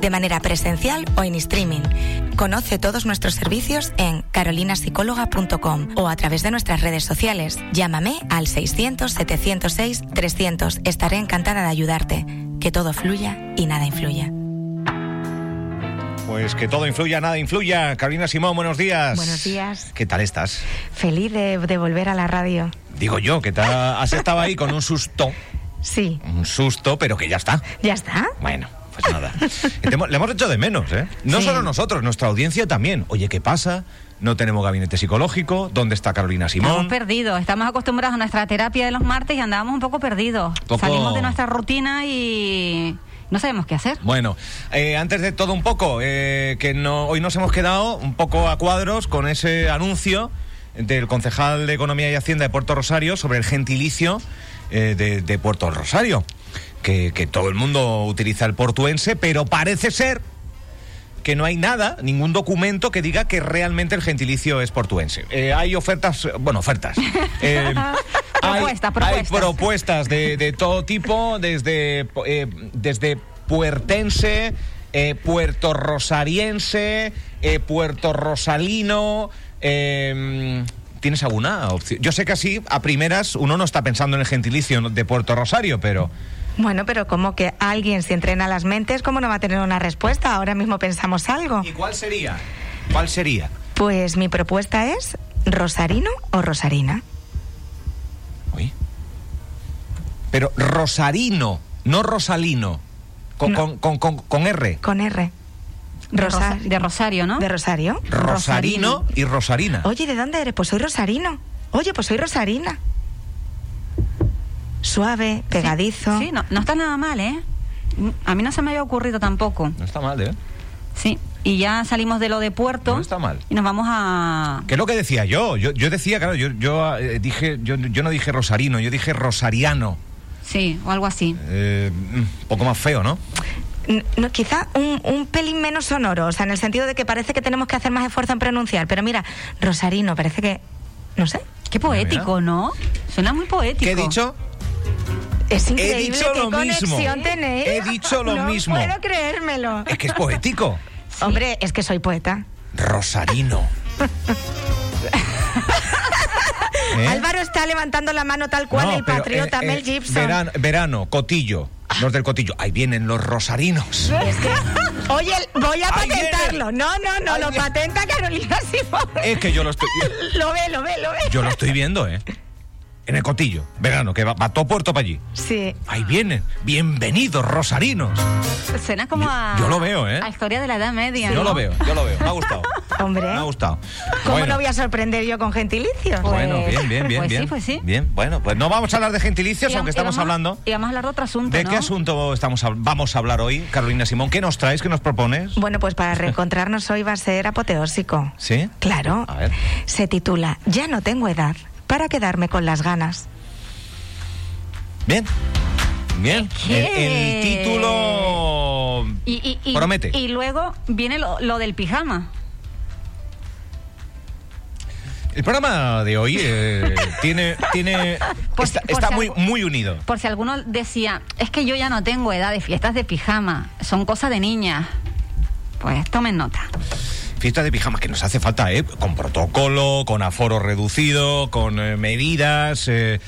de manera presencial o en streaming. Conoce todos nuestros servicios en carolinapsicóloga.com o a través de nuestras redes sociales. Llámame al 600-706-300. Estaré encantada de ayudarte. Que todo fluya y nada influya. Pues que todo influya, nada influya. Carolina Simón, buenos días. Buenos días. ¿Qué tal estás? Feliz de, de volver a la radio. Digo yo, que te has estado ahí con un susto. Sí. Un susto, pero que ya está. ¿Ya está? Bueno. Pues nada. Le hemos hecho de menos, ¿eh? No Sí. solo nosotros, nuestra audiencia también. Oye, ¿qué pasa? No tenemos gabinete psicológico. ¿Dónde está Carolina Estamos Simón? perdidos, estamos acostumbrados a nuestra terapia de los martes y andábamos un poco perdidos. Poco- Salimos de nuestra rutina y no sabemos qué hacer. Bueno, eh, antes de todo un poco, eh, que no, hoy nos hemos quedado un poco a cuadros con ese anuncio del concejal de Economía y Hacienda de Puerto Rosario sobre el gentilicio eh, de, de Puerto Rosario. Que, que todo el mundo utiliza el portuense, pero parece ser que no hay nada, ningún documento que diga que realmente el gentilicio es portuense. Eh, hay ofertas, bueno, ofertas. Eh, hay- Propuestas, hay, propuestas. propuestas de, de todo tipo, desde, eh, desde puertense, eh, puerto ¿Tienes alguna opción? Yo sé que así, a primeras, uno no está pensando en el gentilicio de Puerto Rosario, pero... Bueno, pero como que alguien si entrena las mentes, ¿cómo no va a tener una respuesta? Ahora mismo pensamos algo. ¿Y cuál sería? ¿Cuál sería? Pues mi propuesta es Rosarino o Rosarina. Uy. Pero Rosarino, no Rosalino. Con, No. con- con- con- con R. Con R. De, Rosa- Rosa- de Rosario, ¿no? ¿De Rosario? Rosarino y Rosarina. Oye, ¿de dónde eres? Pues soy Rosarino. Oye, pues soy Rosarina. Suave, pegadizo. Sí, no, no está nada mal, ¿eh? A mí no se me había ocurrido tampoco. No está mal, ¿eh? Sí, y ya salimos de lo de Puerto. No está mal. Y nos vamos a... ¿Qué es lo que decía yo? Yo, yo decía, claro, yo, yo eh, dije, yo, yo no dije Rosarino, yo dije Rosariano. Sí, o algo así. Eh, un poco más feo, ¿no? No, quizá un, un pelín menos sonoro, o sea, en el sentido de que parece que tenemos que hacer más esfuerzo en pronunciar. Pero mira, Rosarino, parece que. No sé. Qué poético, ¿no? Suena muy poético. ¿Qué he dicho? Es He increíble dicho qué lo mismo. conexión tenéis. He dicho lo no mismo. puedo creérmelo. Es que es poético. Hombre, es que soy poeta. Rosarino. ¿Eh? Álvaro está levantando la mano tal cual No, el patriota eh, eh, Mel Gibson. Verano, verano, Cotillo. Los del Cotillo. Ahí vienen los rosarinos. Es que, oye, voy a Ahí viene. patentarlo. No, no, no, Ahí lo viene. patenta Carolina Simón. Es que yo lo estoy. Lo ve, lo ve, lo ve. Yo lo estoy viendo, ¿eh? En el Cotillo. Verano, que va, va todo puerto para allí. Sí. Ahí vienen. Bienvenidos, rosarinos. Suena como Yo- a... yo lo veo, ¿eh? A historia de la Edad Media. Yo ¿no? lo veo, yo lo veo. Me ha gustado. Hombre. Me ha gustado. ¿Cómo Bueno. no voy a sorprender yo con gentilicios? Bueno, Pues- bien, bien, bien, pues sí, pues sí. Bien, bueno, pues no vamos a hablar de gentilicios, Y aunque y estamos vamos- hablando. Y vamos a hablar de otro asunto, ¿De ¿no? qué asunto estamos hab- vamos a hablar hoy, Carolina Simón? ¿Qué nos traes? ¿Qué nos propones? Bueno, pues para reencontrarnos hoy va a ser apoteósico. ¿Sí? Claro. A ver. Se titula Ya no tengo edad para quedarme con las ganas. Bien. Bien. El, título Y, y- y- promete. Y luego viene lo, lo del pijama. El programa de hoy eh, tiene, tiene Por está, si- por está si muy, algo- muy unido. Por si alguno decía, es que yo ya no tengo edad de fiestas de pijama, son cosas de niñas. Pues tomen nota. Fiesta de pijamas que nos hace falta, ¿eh? Con protocolo, con aforo reducido, con eh, medidas. eh,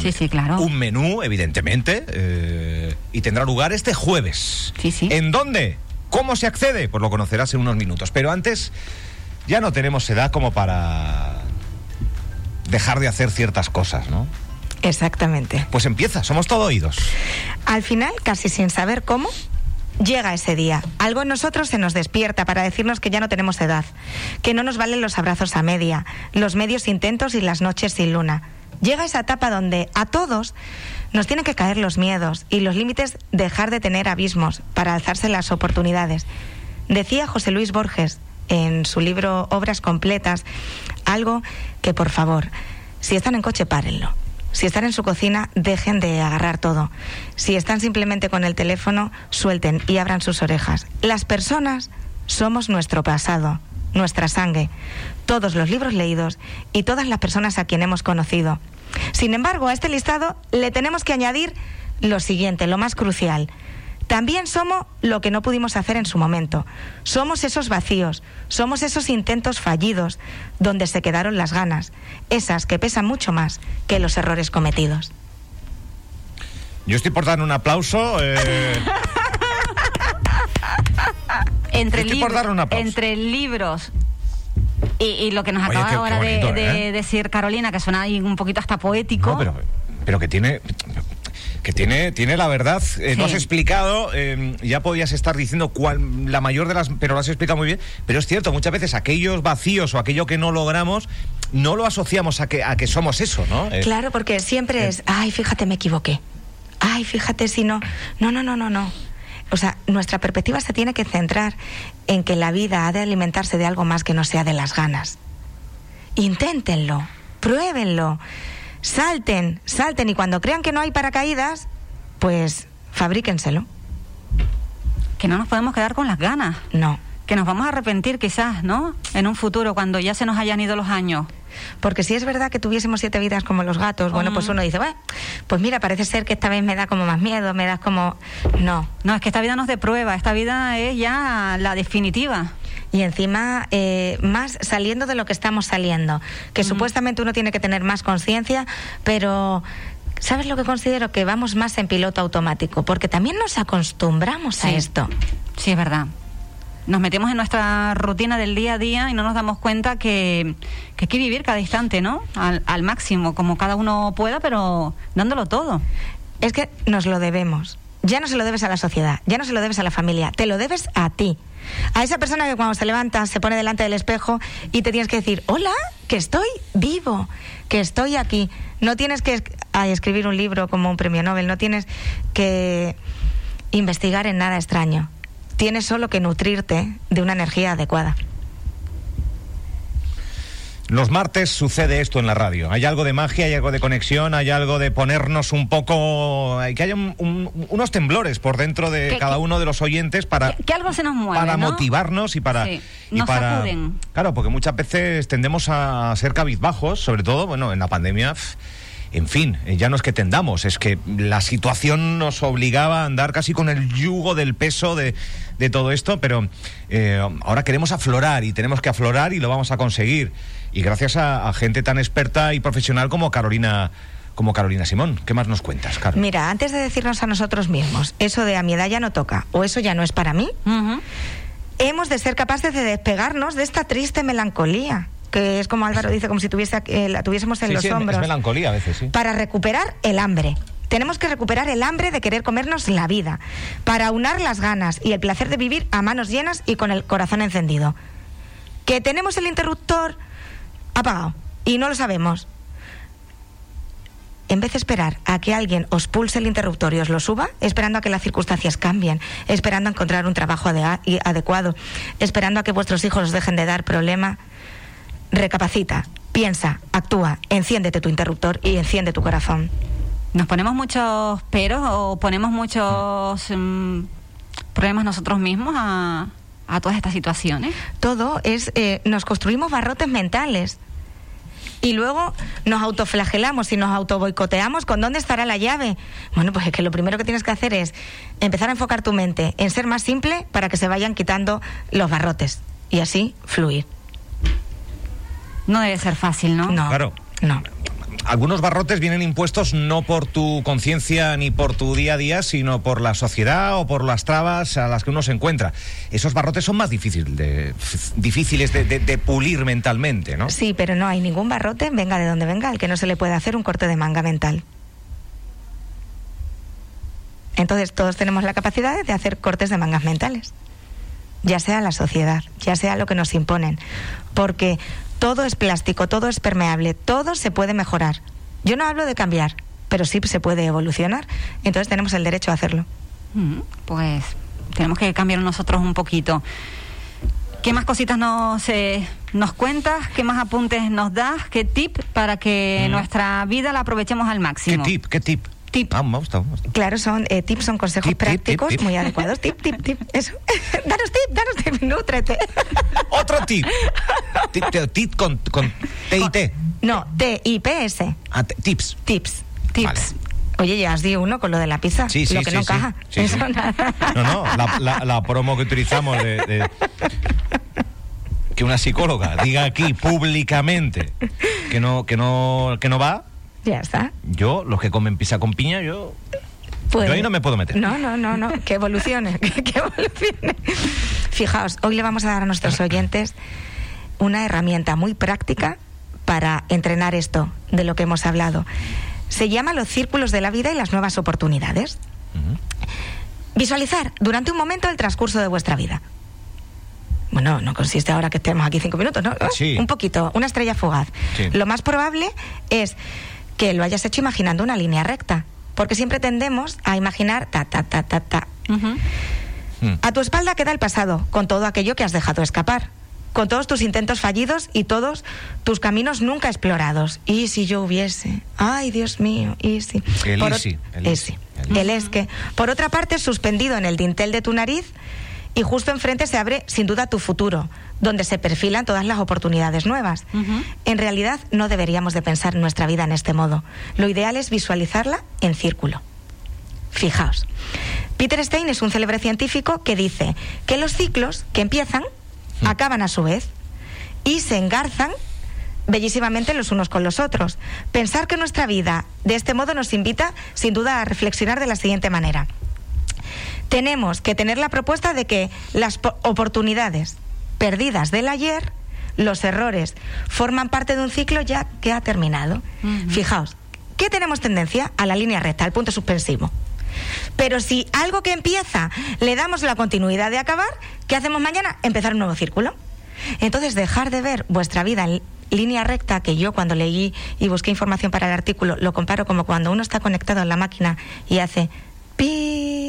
Sí, sí, claro. Un menú, evidentemente. y tendrá lugar este jueves. Sí, sí. ¿En dónde? ¿Cómo se accede? Pues lo conocerás en unos minutos. Pero antes, ya no tenemos edad como para dejar de hacer ciertas cosas, ¿no? Exactamente. Pues empieza, somos todo oídos. Al final, casi sin saber cómo, llega ese día. Algo en nosotros se nos despierta para decirnos que ya no tenemos edad, que no nos valen los abrazos a media, los medios intentos y las noches sin luna. Llega esa etapa donde a todos nos tienen que caer los miedos y los límites dejar de tener abismos para alzarse las oportunidades. Decía José Luis Borges, en su libro Obras Completas algo que, por favor, si están en coche, párenlo. Si están en su cocina, dejen de agarrar todo. Si están simplemente con el teléfono, suelten y abran sus orejas. Las personas somos nuestro pasado, nuestra sangre, todos los libros leídos y todas las personas a quien hemos conocido. Sin embargo, a este listado le tenemos que añadir lo siguiente, lo más crucial. También somos lo que no pudimos hacer en su momento. Somos esos vacíos, somos esos intentos fallidos, donde se quedaron las ganas, esas que pesan mucho más que los errores cometidos. Yo estoy por dar un aplauso. Eh... entre, estoy por dar un aplauso. entre libros y, lo que nos Oye, acaba qué- qué ahora bonito, de, de ¿eh? decir Carolina, que suena ahí un poquito hasta poético. No, pero, pero que tiene. Que tiene, tiene la verdad, eh, no has explicado, eh, ya podías estar diciendo cuál, la mayor de las, pero lo has explicado muy bien, pero es cierto, muchas veces aquellos vacíos o aquello que no logramos, no lo asociamos a que, a que somos eso, ¿no? Eh, Claro, porque siempre es, ay, fíjate, me equivoqué. Ay, fíjate si no. No, no, no, no, no. O sea, nuestra perspectiva se tiene que centrar en que la vida ha de alimentarse de algo más que no sea de las ganas. Inténtenlo, pruébenlo, salten, salten y cuando crean que no hay paracaídas, pues fabríquenselo. Que no nos podemos quedar con las ganas. No. Que nos vamos a arrepentir quizás, ¿no? En un futuro, cuando ya se nos hayan ido los años. Porque si es verdad que tuviésemos siete vidas como los gatos, bueno, pues uno dice, bueno, pues mira, parece ser que esta vez me da como más miedo, me da como... No. No, es que esta vida no es de prueba, esta vida es ya la definitiva. Y encima, eh, más saliendo de lo que estamos saliendo, que supuestamente uno tiene que tener más conciencia, pero... ¿Sabes lo que considero? Que vamos más en piloto automático, porque también nos acostumbramos a esto. Sí, es verdad. Nos metemos en nuestra rutina del día a día y no nos damos cuenta que, que hay que vivir cada instante, ¿no? Al, al máximo, como cada uno pueda, pero dándolo todo. Es que nos lo debemos. Ya no se lo debes a la sociedad, ya no se lo debes a la familia, te lo debes a ti. A esa persona que cuando se levanta se pone delante del espejo y te tienes que decir, hola, que estoy vivo, que estoy aquí. No tienes que escribir un libro como un premio Nobel, no tienes que investigar en nada extraño. Tienes solo que nutrirte de una energía adecuada. Los martes sucede esto en la radio. Hay algo de magia, hay algo de conexión, hay algo de ponernos un poco. hay que haya un- un- unos temblores por dentro de Que- cada uno de los oyentes para. Que, que algo se nos mueve, para ¿no? motivarnos y para, Sí, y nos para sacuden. claro porque muchas veces tendemos a ser cabizbajos sobre todo bueno en la pandemia en fin eh, ya no es que tendamos es que la situación nos obligaba a andar casi con el yugo del peso de, de todo esto pero eh, ahora queremos aflorar y tenemos que aflorar y lo vamos a conseguir. Y gracias a, a gente tan experta y profesional como Carolina como Carolina Simón. Qué más nos cuentas Caro? Mira, antes de decirnos a nosotros mismos, eso de a mi edad ya no toca o eso ya no es para mí, hemos de ser capaces de despegarnos de esta triste melancolía, que es como Álvaro dice, como si tuviese, eh, la tuviésemos en Sí, los sí, es hombros, melancolía a veces sí para recuperar el hambre. Tenemos que recuperar el hambre de querer comernos la vida, para unar las ganas y el placer de vivir a manos llenas y con el corazón encendido. Que tenemos el interruptor apagado y no lo sabemos. En vez de esperar a que alguien os pulse el interruptor y os lo suba, esperando a que las circunstancias cambien, esperando a encontrar un trabajo adecuado, esperando a que vuestros hijos os dejen de dar problema, recapacita, piensa, actúa, enciéndete tu interruptor y enciende tu corazón. Nos ponemos muchos peros o ponemos muchos mm, problemas nosotros mismos a, a todas estas situaciones. Todo es, eh, nos construimos barrotes mentales. Y luego nos autoflagelamos y nos autoboicoteamos con dónde estará la llave. Bueno, pues es que lo primero que tienes que hacer es empezar a enfocar tu mente en ser más simple para que se vayan quitando los barrotes y así fluir. No debe ser fácil, ¿no? No. Claro. No. algunos barrotes vienen impuestos no por tu conciencia ni por tu día a día, sino por la sociedad o por las trabas a las que uno se encuentra. Esos barrotes son más difícil de- difíciles de, de- de pulir mentalmente, ¿no? Sí, pero no hay ningún barrote, venga de donde venga, al que no se le puede hacer un corte de manga mental. Entonces todos tenemos la capacidad de hacer cortes de mangas mentales, ya sea la sociedad, ya sea lo que nos imponen, porque todo es plástico, todo es permeable, todo se puede mejorar. Yo no hablo de cambiar, pero sí se puede evolucionar, entonces tenemos el derecho a hacerlo. Mm, Pues tenemos que cambiar nosotros un poquito. ¿Qué más cositas nos, eh, nos cuentas? ¿Qué más apuntes nos das? ¿Qué tip para que nuestra vida la aprovechemos al ¿Qué máximo? tip? ¿Qué tip? Tip. Ah, me gusta, me gusta. Claro, son eh, tips, son consejos Tip, tip, tip, prácticos tip. muy adecuados. Tip, tip, tip. Eso. danos tip, danos tip, nútrete. Otro tip. tip, con, con T y T. No, T-I-P-S. Ah, t- tips. Tips. Tips. Vale. Oye, ya has dicho uno con lo de la pizza. Sí, sí, lo que sí, no encaja. Eso nada. No, no, la, la- la promo que utilizamos de, de- que una psicóloga diga aquí públicamente que no, que no, que no va, Ya está. yo, los que comen pizza con piña, yo Pues- Yo ahí no me puedo meter. No, no, no, no. Que evolucione. Que, que evolucione. Fijaos, hoy le vamos a dar a nuestros oyentes una herramienta muy práctica para entrenar esto de lo que hemos hablado. Se llama los círculos de la vida y las nuevas oportunidades. Visualizar durante un momento el transcurso de vuestra vida. Bueno, no consiste ahora que estemos aquí cinco minutos, ¿no? Sí. Un poquito, una estrella fugaz. Sí. Lo más probable es que lo hayas hecho imaginando una línea recta, porque siempre tendemos a imaginar ta, ta, ta, ta, ta. Ujú. Mm. A tu espalda queda el pasado, con todo aquello que has dejado escapar, con todos tus intentos fallidos y todos tus caminos nunca explorados. Y si yo hubiese, ay Dios mío, y si. El Por easy, ot- el ese, easy, el el es que. Por otra parte, suspendido en el dintel de tu nariz y justo enfrente se abre sin duda tu futuro, donde se perfilan todas las oportunidades nuevas. En realidad no deberíamos de pensar nuestra vida en este modo. Lo ideal es visualizarla en círculo. Fijaos, Peter Stein es un célebre científico que dice que los ciclos que empiezan acaban a su vez y se engarzan bellísimamente los unos con los otros. Pensar que nuestra vida de este modo nos invita sin duda a reflexionar de la siguiente manera. Tenemos que tener la propuesta de que las po- oportunidades perdidas del ayer, los errores, forman parte de un ciclo ya que ha terminado. Fijaos, ¿qué tenemos tendencia? A la línea recta, al punto suspensivo. Pero si algo que empieza le damos la continuidad de acabar, ¿qué hacemos mañana? Empezar un nuevo círculo. Entonces, dejar de ver vuestra vida en línea recta, que yo cuando leí y busqué información para el artículo, lo comparo como cuando uno está conectado en la máquina y hace pi.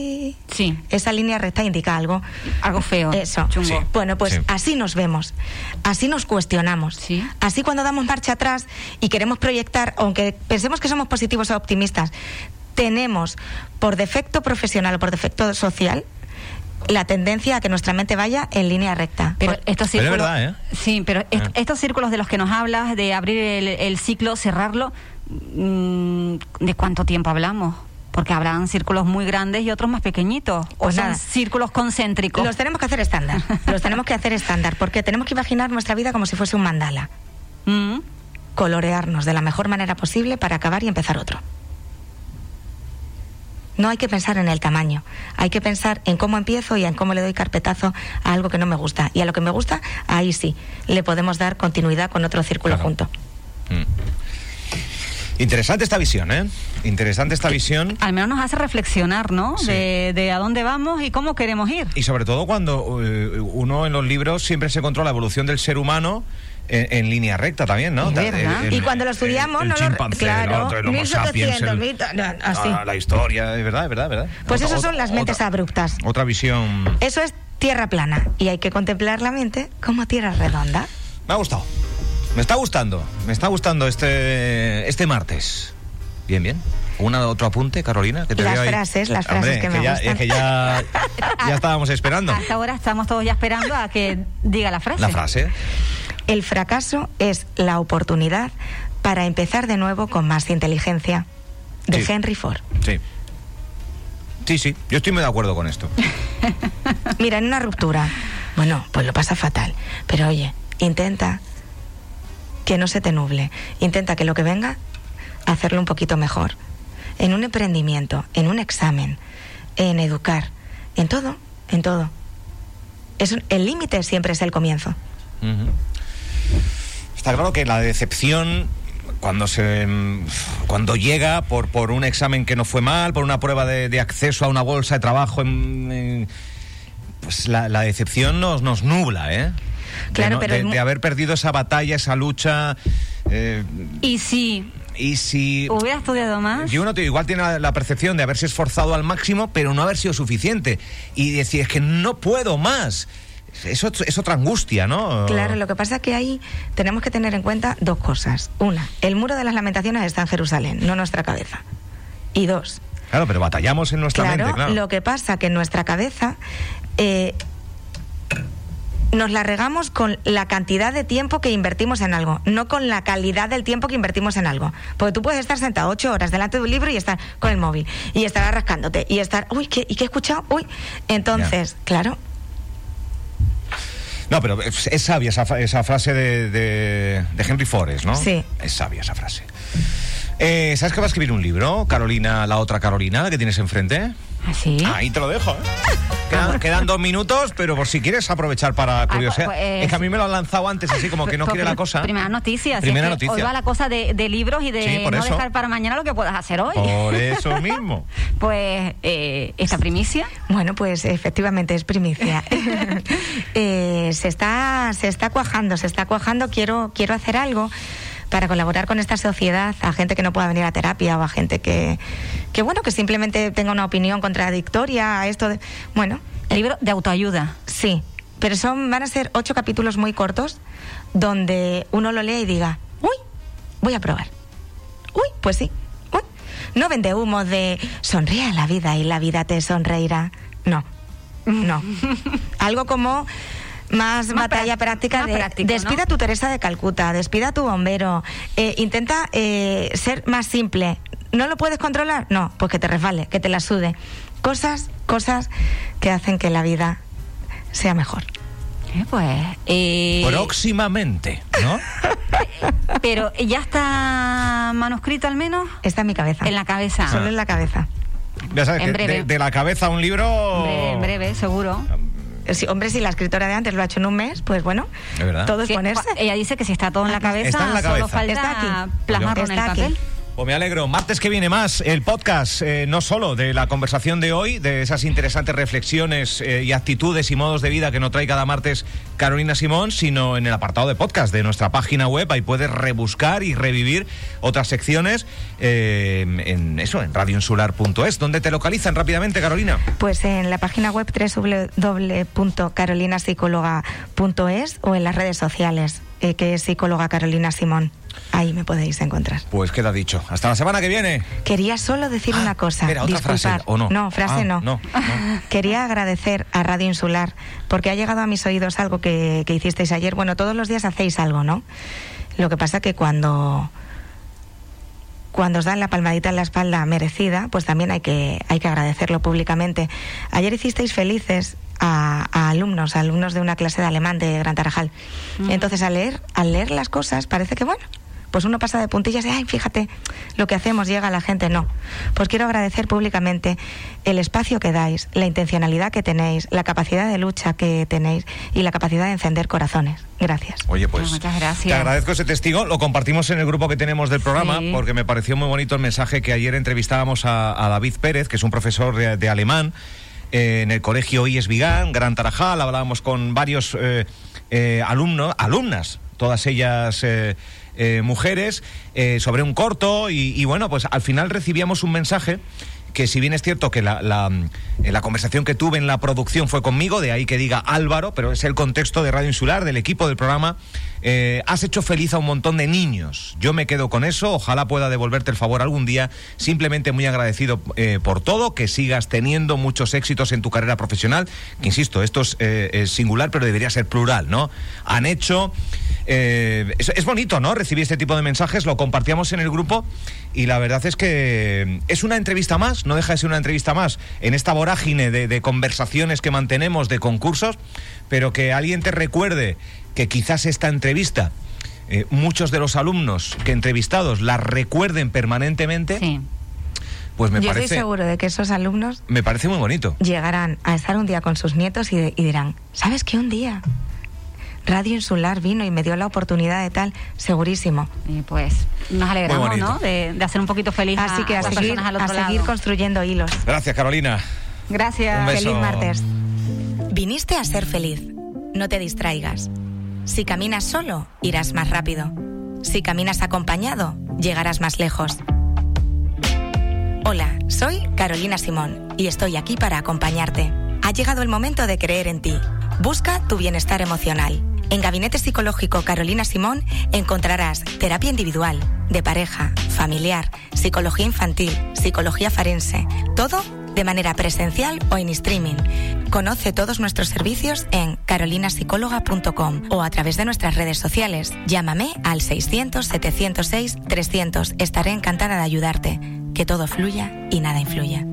Sí, Esa línea recta indica algo. algo feo. Eso. Chungo. Sí. Bueno, pues Sí. así nos vemos, así nos cuestionamos. Sí. Así cuando damos marcha atrás y queremos proyectar, aunque pensemos que somos positivos o optimistas, tenemos por defecto profesional o por defecto social la tendencia a que nuestra mente vaya en línea recta. Pero estos Pero es círculos, verdad, ¿eh? sí, pero est- Ah. estos círculos de los que nos hablas, de abrir el, el ciclo, cerrarlo, mm, ¿de cuánto tiempo hablamos? Porque habrán círculos muy grandes y otros más pequeñitos. O Pues son nada. círculos concéntricos. los tenemos que hacer estándar. los tenemos que hacer estándar porque tenemos que imaginar nuestra vida como si fuese un mandala. Mm. colorearnos de la mejor manera posible para acabar y empezar otro. No hay que pensar en el tamaño, hay que pensar en cómo empiezo y en cómo le doy carpetazo a algo que no me gusta. Y a lo que me gusta, ahí sí, le podemos dar continuidad con otro círculo Claro. junto. Mm. Interesante esta visión, ¿eh? Interesante esta visión. Al menos nos hace reflexionar, ¿no? Sí. De, de a dónde vamos y cómo queremos ir. Y sobre todo cuando eh, uno en los libros siempre se controla la evolución del ser humano en, en línea recta también, ¿no? Verdad. el- Y cuando lo estudiamos, el, no lo- claro, el el Homo 1700, sapiens, el- no, así. la, la historia, es verdad, es verdad, es verdad. Pues esas son las mentes otra- abruptas. Otra visión. Eso es tierra plana y hay que contemplar la mente como tierra redonda. Me ha gustado. Me está gustando. Me está gustando este, este martes. Bien, bien. ¿Una otro apunte, Carolina? Que te Las ahí. frases, las frases que me ya, gustan. Es que ya, ya estábamos esperando Hasta ahora estamos todos ya esperando a que diga la frase. la frase. El fracaso es la oportunidad para empezar de nuevo con más inteligencia. De Sí. Henry Ford. Sí. Sí, sí. Yo estoy muy de acuerdo con esto. Mira, en una ruptura, bueno, pues lo pasa fatal. Pero oye, intenta que no se te nuble. Intenta que lo que venga, hacerlo un poquito mejor. En un emprendimiento, en un examen, en educar, en todo, en todo. Es el límite siempre es el comienzo. Está claro que la decepción cuando se cuando llega por, por un examen que no fue mal, por una prueba de, acceso a una bolsa de trabajo, en- pues la, la decepción nos, nos nubla, ¿eh? De Claro, no- pero de, de haber perdido esa batalla, esa lucha. eh, Y si y si. hubiera estudiado más, Y uno tío, igual tiene la, la percepción de haberse esforzado al máximo, pero no haber sido suficiente. Y decir, es que no puedo más. es, es otra angustia, ¿no? Claro, lo que pasa es que ahí tenemos que tener en cuenta dos cosas. Una, el muro de las lamentaciones está en Jerusalén, no en nuestra cabeza. Y dos, Claro, pero batallamos en nuestra claro, mente, claro. Lo que pasa que en nuestra cabeza eh, nos la regamos con la cantidad de tiempo que invertimos en algo, no con la calidad del tiempo que invertimos en algo. Porque tú puedes estar sentado ocho horas delante de un libro y estar con el móvil, y estar rascándote, y estar, uy, ¿qué, ¿y qué he escuchado? Uy. Entonces, claro, No, pero es, es sabia esa, esa frase de, de- de Henry Forrest, ¿no? Sí. Es sabia esa frase. Eh, ¿Sabes que va a escribir un libro? Carolina, la otra Carolina, la que tienes enfrente. ¿Así? Ahí te lo dejo, ¿eh? Quedan, quedan dos minutos, pero por si quieres aprovechar para curiosear. pues, eh, es que a mí me lo han lanzado antes, así como que no quiere la cosa. Primera noticia. si Primera es que noticia. Hoy va la cosa de, de libros y de Sí, no eso. dejar para mañana lo que puedas hacer hoy. Por eso mismo. Pues eh, esta primicia. Bueno, pues efectivamente es primicia. Eh, se está se está cuajando, se está cuajando. Quiero quiero hacer algo para colaborar con esta sociedad a gente que no pueda venir a terapia o a gente que que bueno que simplemente tenga una opinión contradictoria a esto. De, bueno, Libro de autoayuda. sí, pero son van a ser ocho capítulos muy cortos donde uno lo lea y diga, uy, voy a probar. Uy, pues sí. Uy. No vende humo de sonríe a la vida y la vida te sonreirá. No. No. Algo como más, Más batalla práctica más de práctico, ¿no? despida a tu Teresa de Calcuta, despida a tu bombero, eh, intenta eh, ser más simple. ¿No lo puedes controlar? No, pues que te resbale, que te la sude. Cosas, cosas que hacen que la vida sea mejor. Eh, pues. eh, Próximamente, ¿no? pero ya está manuscrito al menos Está en mi cabeza. en la cabeza. Solo en la cabeza. Ya sabes En que breve. de, de la cabeza a un libro. En breve, en breve, seguro. Si, hombre, si la escritora de antes lo ha hecho en un mes, pues bueno, todo es Sí, ponerse. ella dice que si está todo en la cabeza, Está en la solo falta Está aquí. plasmarlo en el Está aquí. papel. Pues me alegro. Martes que viene más el podcast, eh, no solo de la conversación de hoy, de esas interesantes reflexiones eh, y actitudes y modos de vida que nos trae cada martes Carolina Simón, sino en el apartado de podcast de nuestra página web. Ahí puedes rebuscar y revivir otras secciones eh, en eso, en radioinsular.es. ¿Dónde te localizan rápidamente, Carolina? Pues en la página web www.carolinapsicóloga.es o en las redes sociales, eh, que es psicóloga Carolina Simón. Ahí me podéis encontrar. Pues queda dicho. Hasta la semana que viene. Quería solo decir una cosa. Espera, otra disculpar. frase, ¿o no? No, frase Ah, no. no, no. Quería agradecer a Radio Insular porque ha llegado a mis oídos algo que, que hicisteis ayer. Bueno, todos los días hacéis algo, ¿no? Lo que pasa que cuando cuando os dan la palmadita en la espalda merecida, pues también hay que, hay que agradecerlo públicamente. Ayer hicisteis felices a, a alumnos, a alumnos de una clase de alemán de Gran Tarajal. Entonces, al leer, al leer las cosas, parece que, bueno, pues uno pasa de puntillas y, ay, fíjate, lo que hacemos llega a la gente. No. Pues quiero agradecer públicamente el espacio que dais, la intencionalidad que tenéis, la capacidad de lucha que tenéis y la capacidad de encender corazones. Gracias. Oye, pues Muchas gracias. te agradezco ese testigo. Lo compartimos en el grupo que tenemos del programa Sí. porque me pareció muy bonito el mensaje que ayer entrevistábamos a, a David Pérez, que es un profesor de, de alemán eh, en el colegio IES Vigán, Gran Tarajal. Hablábamos con varios eh, eh, alumnos, alumnas, todas ellas. eh, eh, mujeres eh, sobre un corto y, bueno pues al final recibíamos un mensaje que si bien es cierto que la, la, eh, la conversación que tuve en la producción fue conmigo, de ahí que diga Álvaro, pero es el contexto de Radio Insular, del equipo del programa, has hecho feliz a un montón de niños. Yo me quedo con eso, ojalá pueda devolverte el favor algún día, simplemente muy agradecido por todo, que sigas teniendo muchos éxitos en tu carrera profesional, que insisto, esto es, es singular, pero debería ser plural, ¿no? Han hecho... eh, es, es bonito, ¿no? Recibir este tipo de mensajes, lo compartíamos en el grupo y la verdad es que es una entrevista más, no deja de ser una entrevista más en esta vorágine de, de conversaciones que mantenemos, de concursos, pero que alguien te recuerde que quizás esta entrevista, eh, muchos de los alumnos que entrevistados la recuerden permanentemente, Sí. pues me Yo parece, estoy seguro de que esos alumnos me parece muy bonito. llegarán a estar un día con sus nietos y, de- y dirán, ¿sabes qué? Un día Radio Insular vino y me dio la oportunidad de tal, segurísimo. Y pues nos alegramos. ¿no? De, de hacer un poquito feliz Así que a, las seguir, personas al a seguir lado. construyendo hilos. Gracias, Carolina. Gracias. Un beso. Feliz martes. Viniste a ser feliz. No te distraigas. Si caminas solo, irás más rápido. Si caminas acompañado, llegarás más lejos. Hola, soy Carolina Simón y estoy aquí para acompañarte. Ha llegado el momento de creer en ti. Busca tu bienestar emocional. En Gabinete Psicológico Carolina Simón encontrarás terapia individual, de pareja, familiar, psicología infantil, psicología forense, todo de manera presencial o en streaming. Conoce todos nuestros servicios en carolinapsicóloga.com o a través de nuestras redes sociales. Llámame al 600-706-300. Estaré encantada de ayudarte. Que todo fluya y nada influya.